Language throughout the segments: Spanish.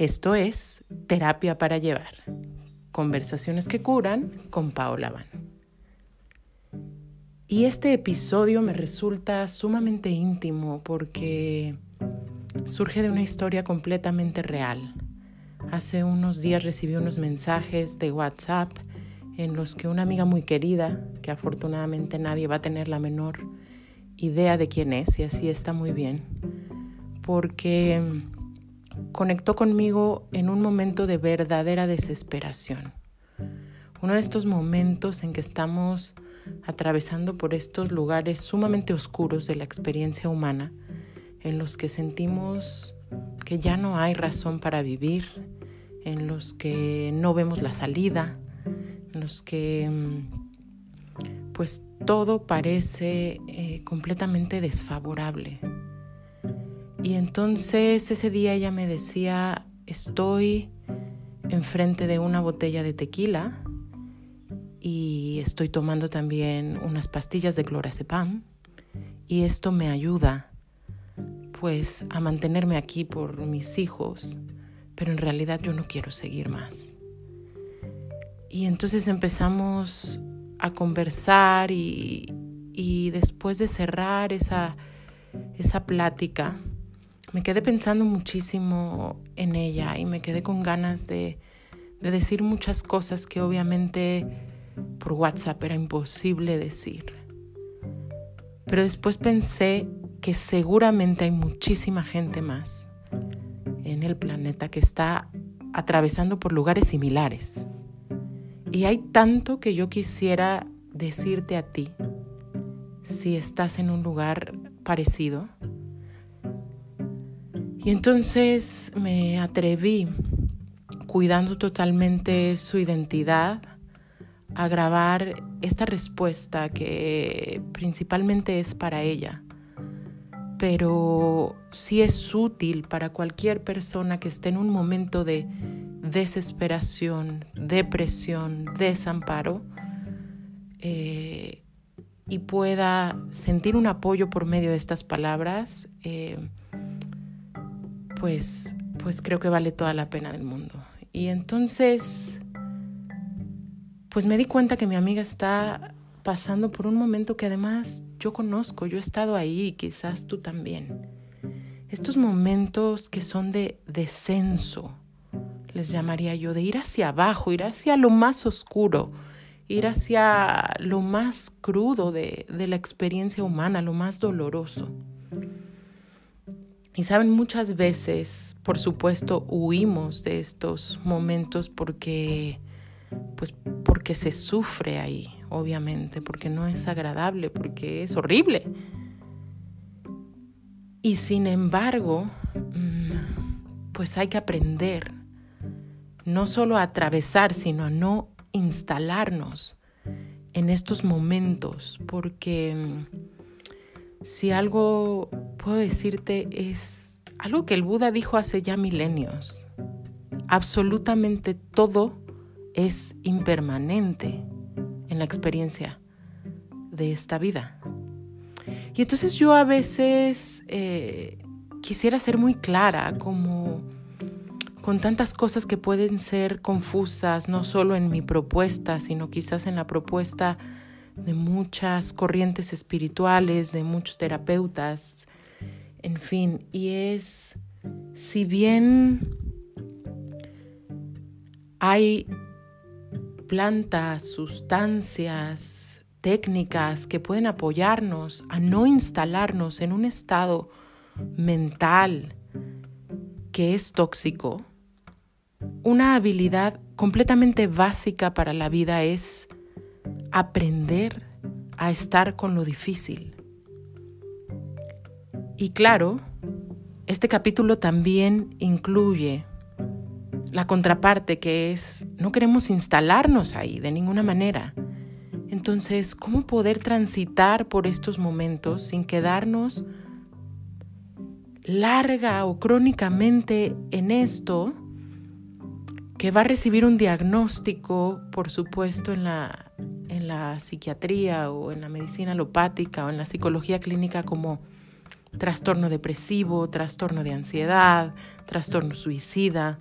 Esto es Terapia para Llevar. Conversaciones que curan con Paola Van. Y este episodio me resulta sumamente íntimo porque surge de una historia completamente real. Hace unos días recibí unos mensajes de WhatsApp en los que una amiga muy querida, que afortunadamente nadie va a tener la menor idea de quién es, y así está muy bien, porque conectó conmigo en un momento de verdadera desesperación. Uno de estos momentos en que estamos atravesando por estos lugares sumamente oscuros de la experiencia humana, en los que sentimos que ya no hay razón para vivir, en los que no vemos la salida, en los que pues todo parece eh, completamente desfavorable. Y entonces ese día ella me decía, estoy enfrente de una botella de tequila y estoy tomando también unas pastillas de clorazepam y esto me ayuda pues a mantenerme aquí por mis hijos, pero en realidad yo no quiero seguir más. Y entonces empezamos a conversar y, y después de cerrar esa, esa plática, me quedé pensando muchísimo en ella y me quedé con ganas de, decir muchas cosas que obviamente por WhatsApp era imposible decir. Pero después pensé que seguramente hay muchísima gente más en el planeta que está atravesando por lugares similares. Y hay tanto que yo quisiera decirte a ti si estás en un lugar parecido y entonces me atreví, cuidando totalmente su identidad, a grabar esta respuesta que principalmente es para ella, pero sí es útil para cualquier persona que esté en un momento de desesperación, depresión, desamparo eh, y pueda sentir un apoyo por medio de estas palabras. Eh, pues, pues creo que vale toda la pena del mundo. Y entonces, pues me di cuenta que mi amiga está pasando por un momento que además yo conozco, yo he estado ahí quizás tú también. Estos momentos que son de descenso, les llamaría yo, de ir hacia abajo, ir hacia lo más oscuro, ir hacia lo más crudo de, de la experiencia humana, lo más doloroso. Y saben, muchas veces, por supuesto, huimos de estos momentos porque, pues, porque se sufre ahí, obviamente, porque no es agradable, porque es horrible. Y sin embargo, mm, pues hay que aprender no solo a atravesar, sino a no instalarnos en estos momentos, porque mm, si algo puedo decirte es algo que el Buda dijo hace ya milenios. Absolutamente todo es impermanente en la experiencia de esta vida. Y entonces yo a veces eh, quisiera ser muy clara, como con tantas cosas que pueden ser confusas, no solo en mi propuesta, sino quizás en la propuesta de muchas corrientes espirituales, de muchos terapeutas, en fin, y es, si bien hay plantas, sustancias, técnicas que pueden apoyarnos a no instalarnos en un estado mental que es tóxico, una habilidad completamente básica para la vida es aprender a estar con lo difícil. Y claro, este capítulo también incluye la contraparte que es, no queremos instalarnos ahí de ninguna manera. Entonces, ¿cómo poder transitar por estos momentos sin quedarnos larga o crónicamente en esto que va a recibir un diagnóstico, por supuesto, en la, en la psiquiatría o en la medicina alopática o en la psicología clínica como trastorno depresivo, trastorno de ansiedad, trastorno suicida,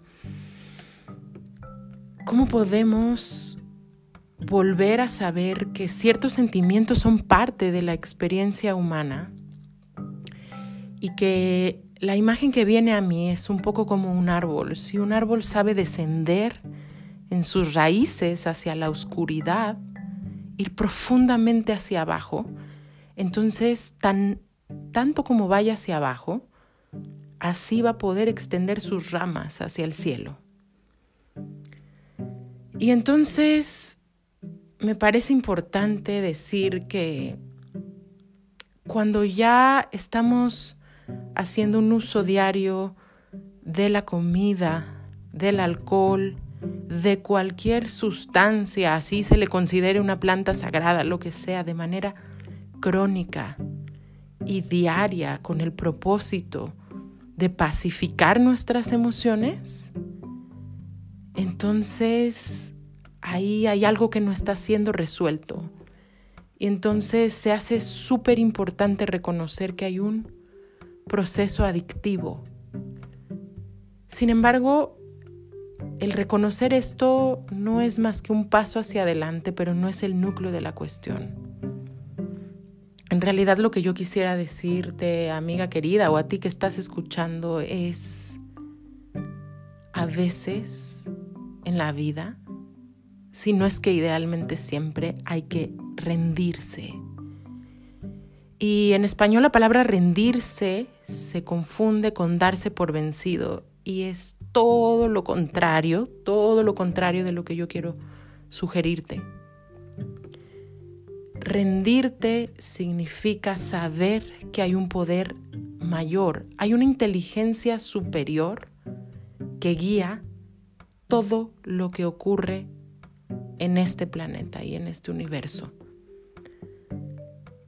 ¿cómo podemos volver a saber que ciertos sentimientos son parte de la experiencia humana y que la imagen que viene a mí es un poco como un árbol. Si un árbol sabe descender en sus raíces hacia la oscuridad, ir profundamente hacia abajo, entonces tan, tanto como vaya hacia abajo, así va a poder extender sus ramas hacia el cielo. Y entonces me parece importante decir que cuando ya estamos haciendo un uso diario de la comida, del alcohol, de cualquier sustancia, así se le considere una planta sagrada, lo que sea, de manera crónica y diaria con el propósito de pacificar nuestras emociones, entonces ahí hay algo que no está siendo resuelto. Y entonces se hace súper importante reconocer que hay un proceso adictivo. Sin embargo, el reconocer esto no es más que un paso hacia adelante, pero no es el núcleo de la cuestión. En realidad lo que yo quisiera decirte, amiga querida, o a ti que estás escuchando, es a veces en la vida, si no es que idealmente siempre, hay que rendirse. Y en español la palabra rendirse se confunde con darse por vencido y es todo lo contrario, todo lo contrario de lo que yo quiero sugerirte. Rendirte significa saber que hay un poder mayor, hay una inteligencia superior que guía todo lo que ocurre en este planeta y en este universo.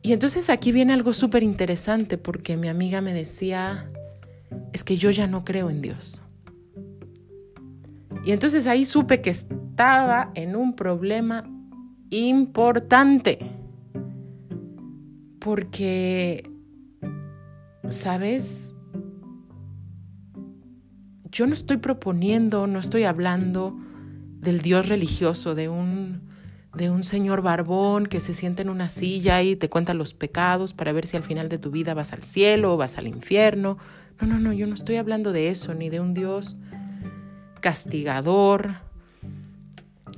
Y entonces aquí viene algo súper interesante porque mi amiga me decía, es que yo ya no creo en Dios. Y entonces ahí supe que estaba en un problema importante. Porque, ¿sabes? yo no estoy proponiendo, no estoy hablando del Dios religioso, de un, de un señor barbón que se sienta en una silla y te cuenta los pecados para ver si al final de tu vida vas al cielo o vas al infierno. No, no, no, yo no estoy hablando de eso, ni de un Dios castigador,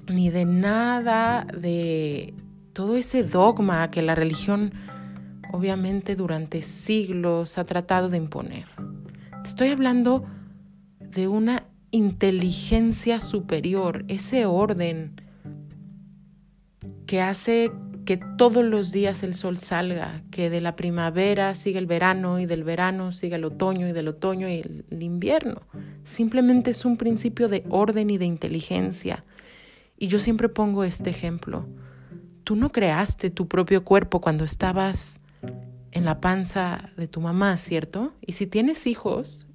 ni de nada de todo ese dogma que la religión obviamente durante siglos ha tratado de imponer. Estoy hablando de una inteligencia superior, ese orden que hace que todos los días el sol salga, que de la primavera siga el verano y del verano siga el otoño y del otoño y el, invierno. Simplemente es un principio de orden y de inteligencia. Y yo siempre pongo este ejemplo. Tú no creaste tu propio cuerpo cuando estabas en la panza de tu mamá, ¿cierto? Y si tienes hijos,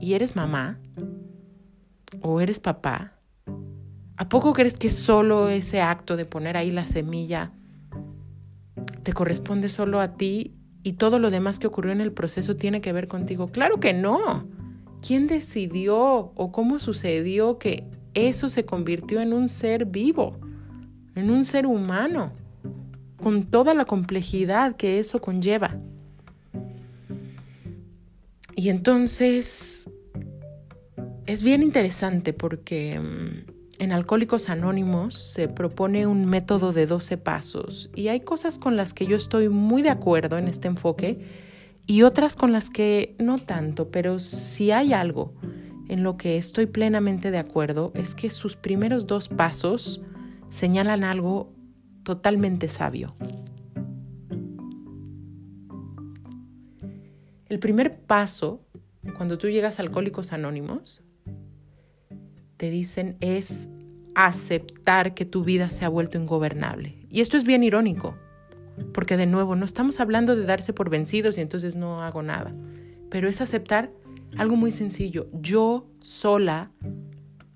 y eres mamá o eres papá, ¿a poco crees que solo ese acto de poner ahí la semilla te corresponde solo a ti y todo lo demás que ocurrió en el proceso tiene que ver contigo? Claro que no. ¿Quién decidió o cómo sucedió que eso se convirtió en un ser vivo, en un ser humano, con toda la complejidad que eso conlleva? Y entonces es bien interesante porque mm, en Alcohólicos Anónimos se propone un método de 12 pasos y hay cosas con las que yo estoy muy de acuerdo en este enfoque y otras con las que no tanto, pero si hay algo en lo que estoy plenamente de acuerdo es que sus primeros dos pasos señalan algo totalmente sabio. El primer paso, cuando tú llegas a Alcohólicos Anónimos, te dicen es aceptar que tu vida se ha vuelto ingobernable. Y esto es bien irónico, porque de nuevo no estamos hablando de darse por vencidos y entonces no hago nada, pero es aceptar algo muy sencillo. Yo sola,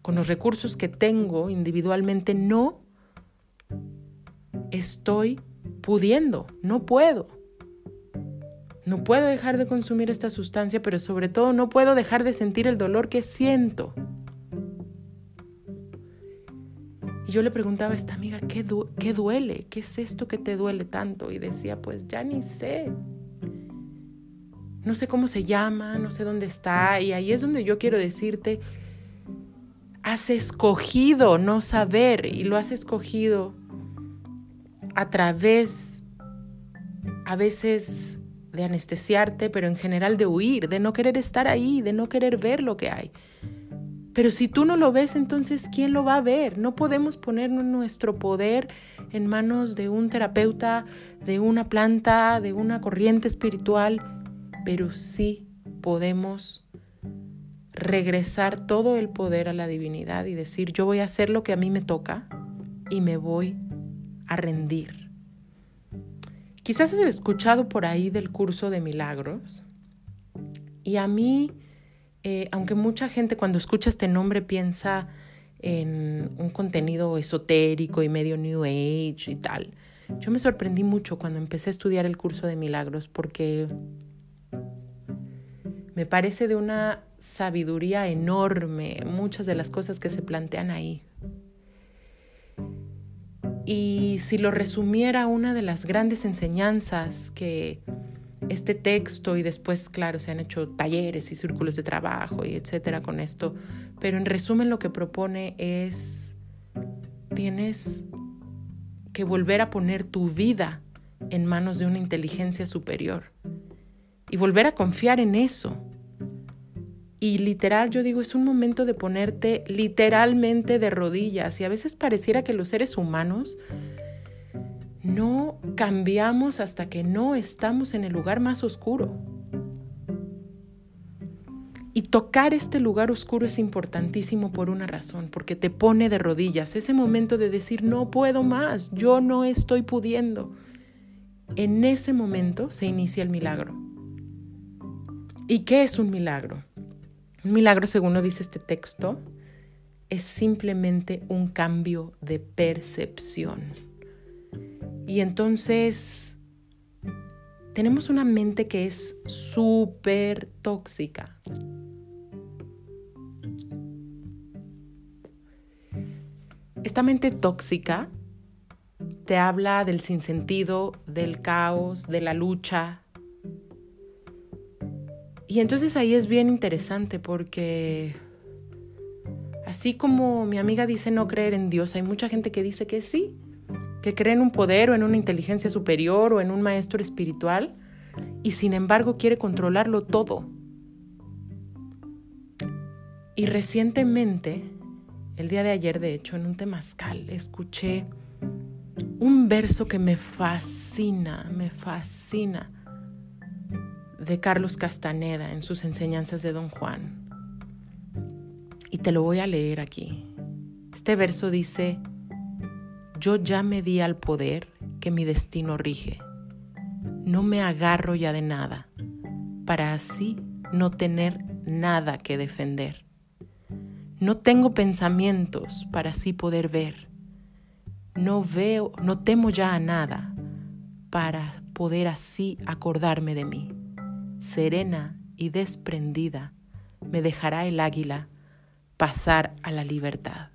con los recursos que tengo individualmente, no estoy pudiendo, no puedo. No puedo dejar de consumir esta sustancia, pero sobre todo no puedo dejar de sentir el dolor que siento. Yo le preguntaba a esta amiga, ¿qué, ¿qué duele? ¿Qué es esto que te duele tanto? Y decía, pues ya ni sé. No sé cómo se llama, no sé dónde está. Y ahí es donde yo quiero decirte, has escogido no saber y lo has escogido a través, a veces, de anestesiarte, pero en general de huir, de no querer estar ahí, de no querer ver lo que hay. Pero si tú no lo ves, entonces ¿quién lo va a ver? No podemos poner nuestro poder en manos de un terapeuta, de una planta, de una corriente espiritual, pero sí podemos regresar todo el poder a la divinidad y decir, yo voy a hacer lo que a mí me toca y me voy a rendir. Quizás has escuchado por ahí del curso de milagros y a mí eh, aunque mucha gente cuando escucha este nombre piensa en un contenido esotérico y medio New Age y tal, yo me sorprendí mucho cuando empecé a estudiar el curso de milagros porque me parece de una sabiduría enorme muchas de las cosas que se plantean ahí. Y si lo resumiera, una de las grandes enseñanzas que este texto y después, claro, se han hecho talleres y círculos de trabajo y etcétera con esto, pero en resumen lo que propone es, tienes que volver a poner tu vida en manos de una inteligencia superior y volver a confiar en eso. Y literal, yo digo, es un momento de ponerte literalmente de rodillas y a veces pareciera que los seres humanos no cambiamos hasta que no estamos en el lugar más oscuro. Y tocar este lugar oscuro es importantísimo por una razón, porque te pone de rodillas, ese momento de decir, no puedo más, yo no estoy pudiendo. En ese momento se inicia el milagro. ¿Y qué es un milagro? Un milagro, según lo dice este texto, es simplemente un cambio de percepción. Y entonces tenemos una mente que es súper tóxica. Esta mente tóxica te habla del sinsentido, del caos, de la lucha. Y entonces ahí es bien interesante porque así como mi amiga dice no creer en Dios, hay mucha gente que dice que sí, que cree en un poder o en una inteligencia superior o en un maestro espiritual y sin embargo quiere controlarlo todo. Y recientemente, el día de ayer de hecho, en un temazcal, escuché un verso que me fascina, me fascina, de Carlos Castaneda en sus enseñanzas de Don Juan. Y te lo voy a leer aquí. Este verso dice, yo ya me di al poder que mi destino rige. No me agarro ya de nada, para así no tener nada que defender. No tengo pensamientos para así poder ver. No veo, no temo ya a nada para poder así acordarme de mí. Serena y desprendida me dejará el águila pasar a la libertad.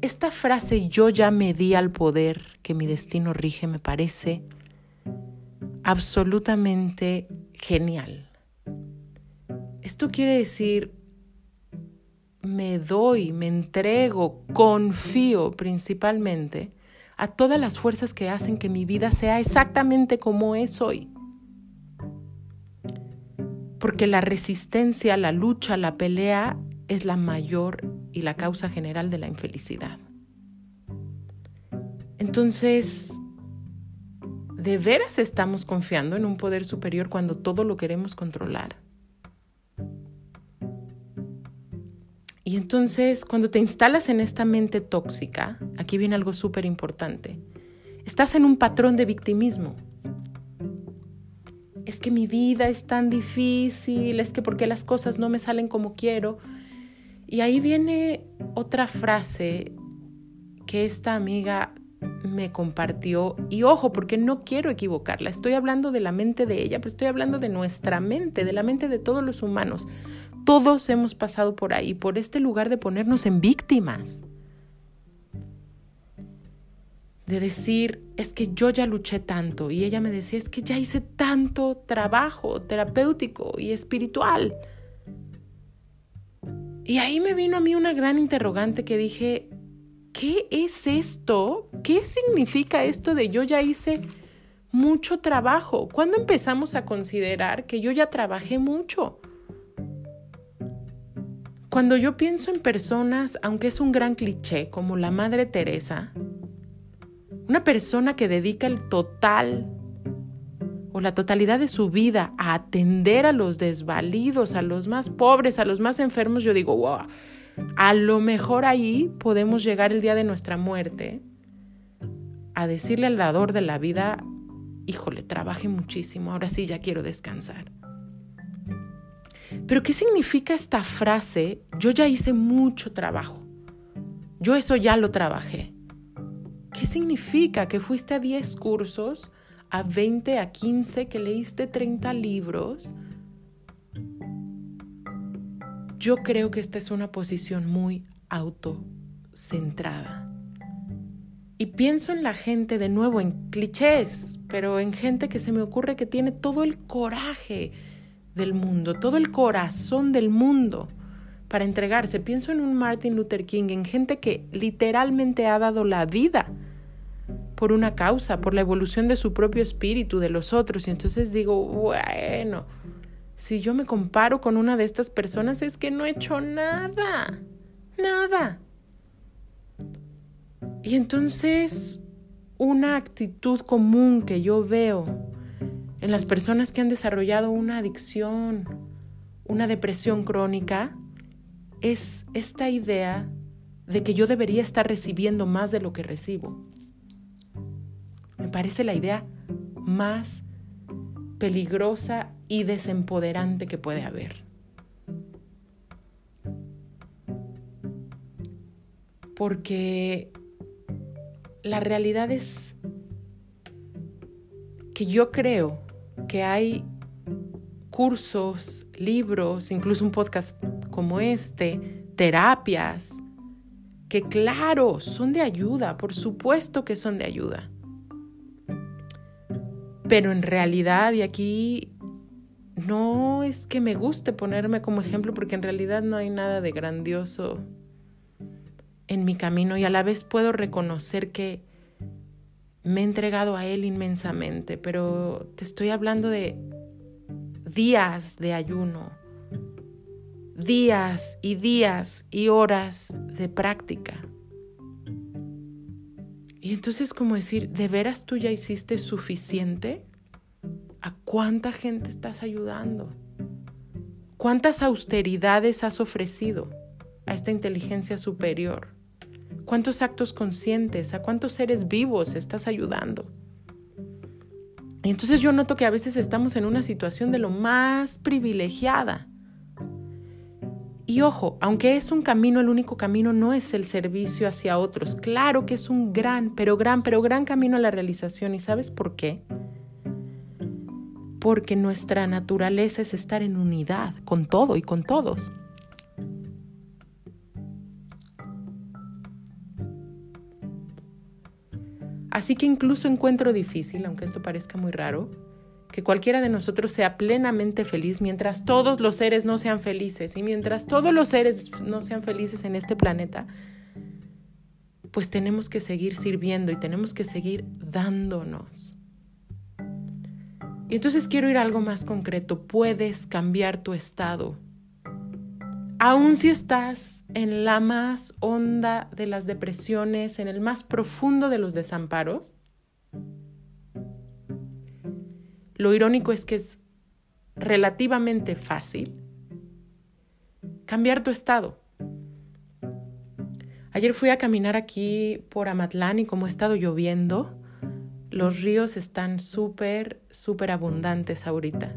Esta frase yo ya me di al poder que mi destino rige me parece absolutamente genial. Esto quiere decir, me doy, me entrego, confío principalmente a todas las fuerzas que hacen que mi vida sea exactamente como es hoy. Porque la resistencia, la lucha, la pelea es la mayor y la causa general de la infelicidad. Entonces, ¿de veras estamos confiando en un poder superior cuando todo lo queremos controlar? Y entonces, cuando te instalas en esta mente tóxica, aquí viene algo súper importante. Estás en un patrón de victimismo. Es que mi vida es tan difícil, es que porque las cosas no me salen como quiero. Y ahí viene otra frase que esta amiga me compartió y ojo, porque no quiero equivocarla, estoy hablando de la mente de ella, pero estoy hablando de nuestra mente, de la mente de todos los humanos. Todos hemos pasado por ahí, por este lugar de ponernos en víctimas. de decir, es que yo ya luché tanto. Y ella me decía, es que ya hice tanto trabajo terapéutico y espiritual. Y ahí me vino a mí una gran interrogante que dije, ¿qué es esto? ¿Qué significa esto de yo ya hice mucho trabajo? ¿Cuándo empezamos a considerar que yo ya trabajé mucho? Cuando yo pienso en personas, aunque es un gran cliché, como la Madre Teresa, una persona que dedica el total o la totalidad de su vida a atender a los desvalidos, a los más pobres, a los más enfermos, yo digo, wow, a lo mejor ahí podemos llegar el día de nuestra muerte a decirle al dador de la vida, híjole, trabaje muchísimo, ahora sí ya quiero descansar. Pero ¿qué significa esta frase? Yo ya hice mucho trabajo. Yo eso ya lo trabajé. ¿Qué significa que fuiste a 10 cursos, a 20, a 15, que leíste 30 libros? Yo creo que esta es una posición muy autocentrada. Y pienso en la gente de nuevo, en clichés, pero en gente que se me ocurre que tiene todo el coraje del mundo, todo el corazón del mundo para entregarse. Pienso en un Martin Luther King, en gente que literalmente ha dado la vida por una causa, por la evolución de su propio espíritu, de los otros. Y entonces digo, bueno, si yo me comparo con una de estas personas es que no he hecho nada, nada. Y entonces una actitud común que yo veo en las personas que han desarrollado una adicción, una depresión crónica, es esta idea de que yo debería estar recibiendo más de lo que recibo. Me parece la idea más peligrosa y desempoderante que puede haber. Porque la realidad es que yo creo que hay cursos, libros, incluso un podcast como este, terapias, que claro, son de ayuda, por supuesto que son de ayuda. Pero en realidad, y aquí no es que me guste ponerme como ejemplo, porque en realidad no hay nada de grandioso en mi camino y a la vez puedo reconocer que me he entregado a Él inmensamente, pero te estoy hablando de días de ayuno, días y días y horas de práctica. Y entonces como decir, ¿de veras tú ya hiciste suficiente? ¿A cuánta gente estás ayudando? ¿Cuántas austeridades has ofrecido a esta inteligencia superior? ¿Cuántos actos conscientes, a cuántos seres vivos estás ayudando? Y entonces yo noto que a veces estamos en una situación de lo más privilegiada. Y ojo, aunque es un camino, el único camino no es el servicio hacia otros. Claro que es un gran, pero gran, pero gran camino a la realización. ¿Y sabes por qué? Porque nuestra naturaleza es estar en unidad con todo y con todos. Así que incluso encuentro difícil, aunque esto parezca muy raro, que cualquiera de nosotros sea plenamente feliz mientras todos los seres no sean felices y mientras todos los seres no sean felices en este planeta, pues tenemos que seguir sirviendo y tenemos que seguir dándonos. Y entonces quiero ir a algo más concreto. Puedes cambiar tu estado. Aun si estás en la más honda de las depresiones, en el más profundo de los desamparos. Lo irónico es que es relativamente fácil cambiar tu estado. Ayer fui a caminar aquí por Amatlán y como ha estado lloviendo, los ríos están súper, súper abundantes ahorita.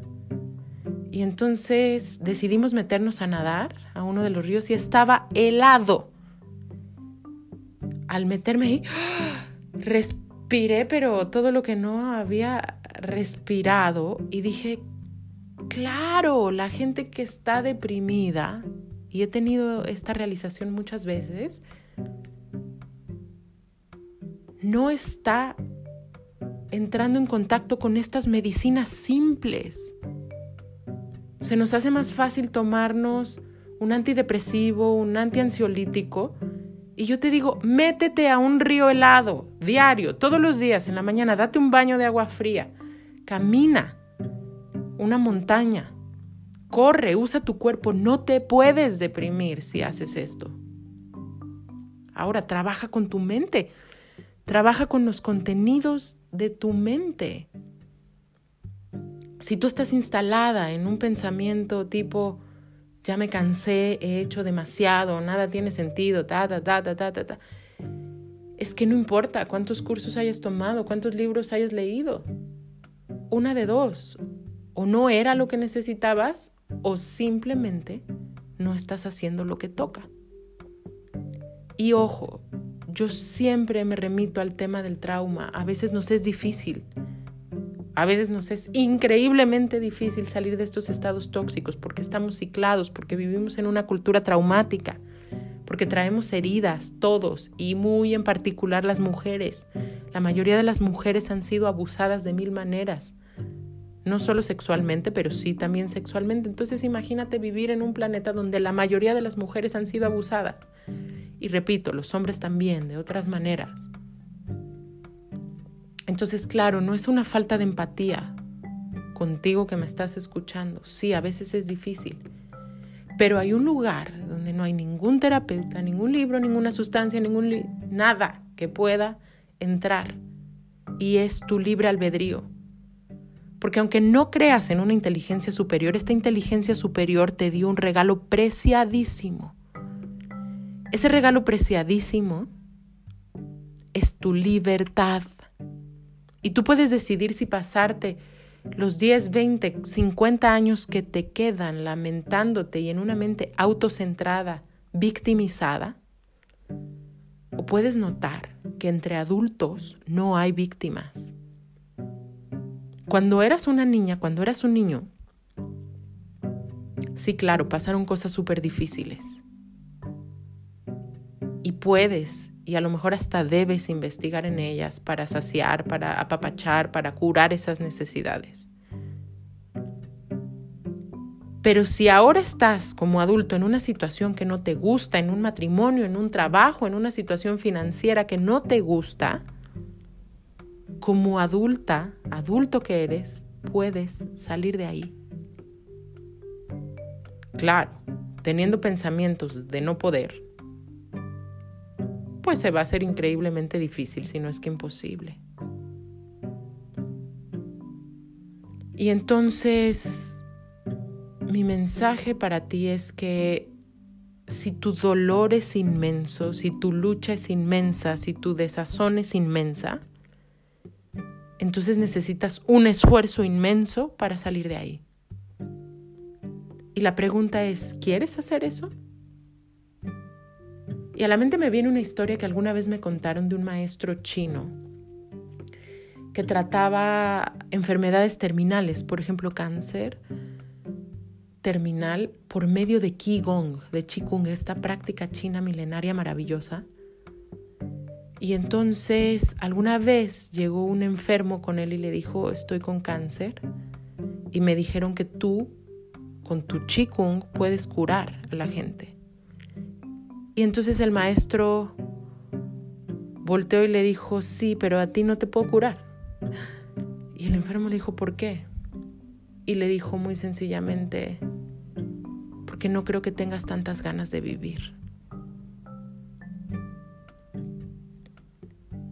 Y entonces decidimos meternos a nadar a uno de los ríos y estaba helado. Al meterme ahí, respiré, pero todo lo que no había respirado y dije, claro, la gente que está deprimida, y he tenido esta realización muchas veces, no está entrando en contacto con estas medicinas simples. Se nos hace más fácil tomarnos un antidepresivo, un antiansiolítico, y yo te digo, métete a un río helado, diario, todos los días, en la mañana, date un baño de agua fría, camina una montaña, corre, usa tu cuerpo, no te puedes deprimir si haces esto. Ahora, trabaja con tu mente, trabaja con los contenidos de tu mente. Si tú estás instalada en un pensamiento tipo, ya me cansé, he hecho demasiado, nada tiene sentido, ta, ta, ta, ta, ta, ta, Es que no importa cuántos cursos hayas tomado, cuántos libros hayas leído. Una de dos. O no era lo que necesitabas o simplemente no estás haciendo lo que toca. Y ojo, yo siempre me remito al tema del trauma. A veces nos es difícil. A veces nos es increíblemente difícil salir de estos estados tóxicos porque estamos ciclados, porque vivimos en una cultura traumática, porque traemos heridas todos y muy en particular las mujeres. La mayoría de las mujeres han sido abusadas de mil maneras, no solo sexualmente, pero sí también sexualmente. Entonces imagínate vivir en un planeta donde la mayoría de las mujeres han sido abusadas. Y repito, los hombres también, de otras maneras. Entonces, claro, no es una falta de empatía contigo que me estás escuchando. Sí, a veces es difícil. Pero hay un lugar donde no hay ningún terapeuta, ningún libro, ninguna sustancia, ningún nada que pueda entrar. Y es tu libre albedrío. Porque aunque no creas en una inteligencia superior, esta inteligencia superior te dio un regalo preciadísimo. Ese regalo preciadísimo es tu libertad. Y tú puedes decidir si pasarte los 10, 20, 50 años que te quedan lamentándote y en una mente autocentrada, victimizada. O puedes notar que entre adultos no hay víctimas. Cuando eras una niña, cuando eras un niño, sí, claro, pasaron cosas súper difíciles. Y puedes y a lo mejor hasta debes investigar en ellas para saciar, para apapachar, para curar esas necesidades. Pero si ahora estás como adulto en una situación que no te gusta, en un matrimonio, en un trabajo, en una situación financiera que no te gusta, como adulta, adulto que eres, puedes salir de ahí. Claro, teniendo pensamientos de no poder, pues se va a hacer increíblemente difícil, si no es que imposible. Y entonces, mi mensaje para ti es que si tu dolor es inmenso, si tu lucha es inmensa, si tu desazón es inmensa, entonces necesitas un esfuerzo inmenso para salir de ahí. Y la pregunta es, ¿quieres hacer eso? Y a la mente me viene una historia que alguna vez me contaron de un maestro chino que trataba enfermedades terminales, por ejemplo cáncer terminal, por medio de Qigong, de Qigong, esta práctica china milenaria maravillosa. Y entonces alguna vez llegó un enfermo con él y le dijo, estoy con cáncer. Y me dijeron que tú, con tu Qigong, puedes curar a la gente. Y entonces el maestro volteó y le dijo, sí, pero a ti no te puedo curar. Y el enfermo le dijo, ¿por qué? Y le dijo muy sencillamente, porque no creo que tengas tantas ganas de vivir.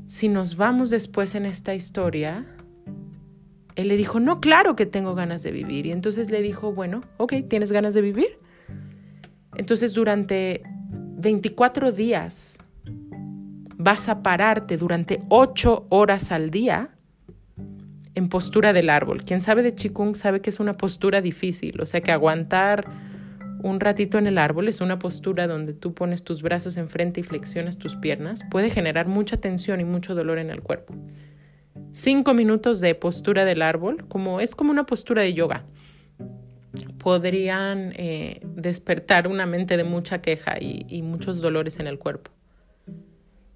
Si nos vamos después en esta historia, él le dijo, no, claro que tengo ganas de vivir. Y entonces le dijo, bueno, ok, ¿tienes ganas de vivir? Entonces durante 24 días vas a pararte durante 8 horas al día en postura del árbol. Quien sabe de Qigong sabe que es una postura difícil, o sea que aguantar un ratito en el árbol es una postura donde tú pones tus brazos enfrente y flexionas tus piernas, puede generar mucha tensión y mucho dolor en el cuerpo. Cinco minutos de postura del árbol, como es como una postura de yoga podrían eh, despertar una mente de mucha queja y, y muchos dolores en el cuerpo.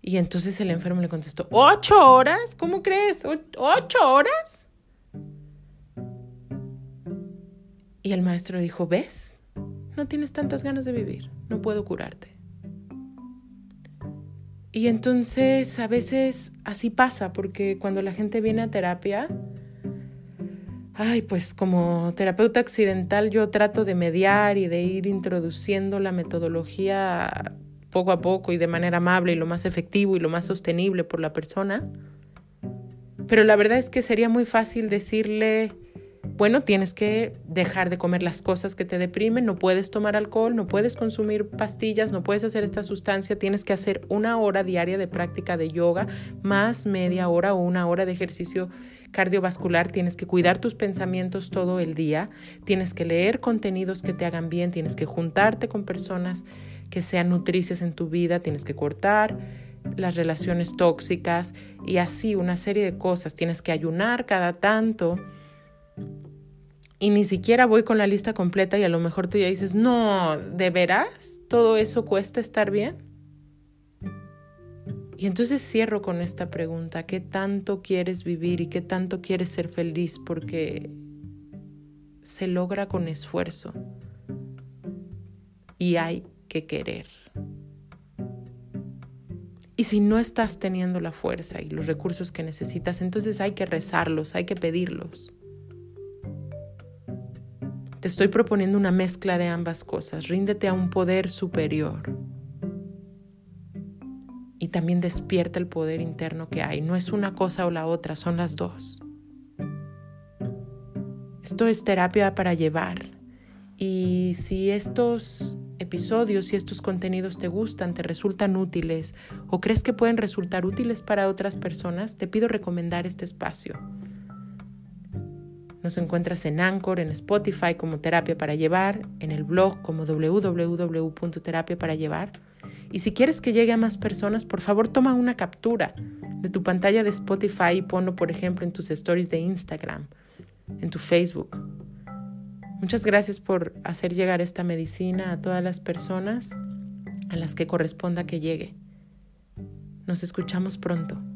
Y entonces el enfermo le contestó, ¿ocho horas? ¿Cómo crees? ¿Ocho horas? Y el maestro dijo, ¿ves? No tienes tantas ganas de vivir, no puedo curarte. Y entonces a veces así pasa, porque cuando la gente viene a terapia, ay, pues como terapeuta occidental yo trato de mediar y de ir introduciendo la metodología poco a poco y de manera amable y lo más efectivo y lo más sostenible por la persona. Pero la verdad es que sería muy fácil decirle, bueno, tienes que dejar de comer las cosas que te deprimen, no puedes tomar alcohol, no puedes consumir pastillas, no puedes hacer esta sustancia, tienes que hacer una hora diaria de práctica de yoga, más media hora o una hora de ejercicio cardiovascular, tienes que cuidar tus pensamientos todo el día, tienes que leer contenidos que te hagan bien, tienes que juntarte con personas que sean nutricias en tu vida, tienes que cortar las relaciones tóxicas y así una serie de cosas, tienes que ayunar cada tanto y ni siquiera voy con la lista completa y a lo mejor tú ya dices, no, ¿de veras? ¿Todo eso cuesta estar bien? Y entonces cierro con esta pregunta, ¿qué tanto quieres vivir y qué tanto quieres ser feliz? Porque se logra con esfuerzo y hay que querer. Y si no estás teniendo la fuerza y los recursos que necesitas, entonces hay que rezarlos, hay que pedirlos. Te estoy proponiendo una mezcla de ambas cosas. Ríndete a un poder superior. Y también despierta el poder interno que hay. No es una cosa o la otra, son las dos. Esto es terapia para llevar. Y si estos episodios y estos contenidos te gustan, te resultan útiles o crees que pueden resultar útiles para otras personas, te pido recomendar este espacio. Nos encuentras en Anchor, en Spotify como Terapia para Llevar, en el blog como www.terapia para llevar. Y si quieres que llegue a más personas, por favor toma una captura de tu pantalla de Spotify y ponlo, por ejemplo, en tus stories de Instagram, en tu Facebook. Muchas gracias por hacer llegar esta medicina a todas las personas a las que corresponda que llegue. Nos escuchamos pronto.